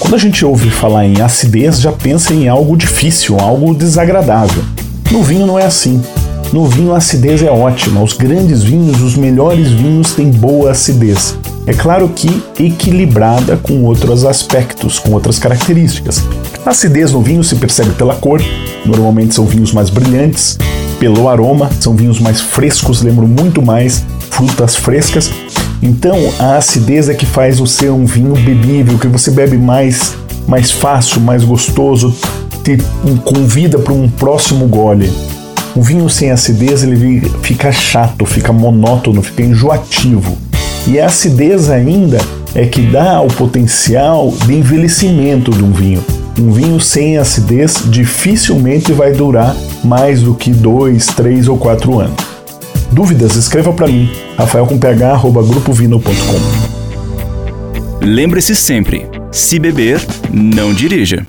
Quando a gente ouve falar em acidez, já pensa em algo difícil, algo desagradável. No vinho não é assim. No vinho a acidez é ótima. Os grandes vinhos, os melhores vinhos têm boa acidez. É claro que equilibrada com outros aspectos, com outras características. A acidez no vinho se percebe pela cor, normalmente são vinhos mais brilhantes, pelo aroma, são vinhos mais frescos, lembram muito mais frutas frescas então, a acidez é que faz o ser um vinho bebível, que você bebe mais, mais fácil, mais gostoso, te convida para um próximo gole. O vinho sem acidez ele fica chato, fica monótono, fica enjoativo. E a acidez ainda é que dá o potencial de envelhecimento de um vinho. Um vinho sem acidez dificilmente vai durar mais do que dois, três ou quatro anos. Dúvidas? Escreva para mim, rafaelcomph.grupovino.com. Lembre-se sempre: se beber, não dirija.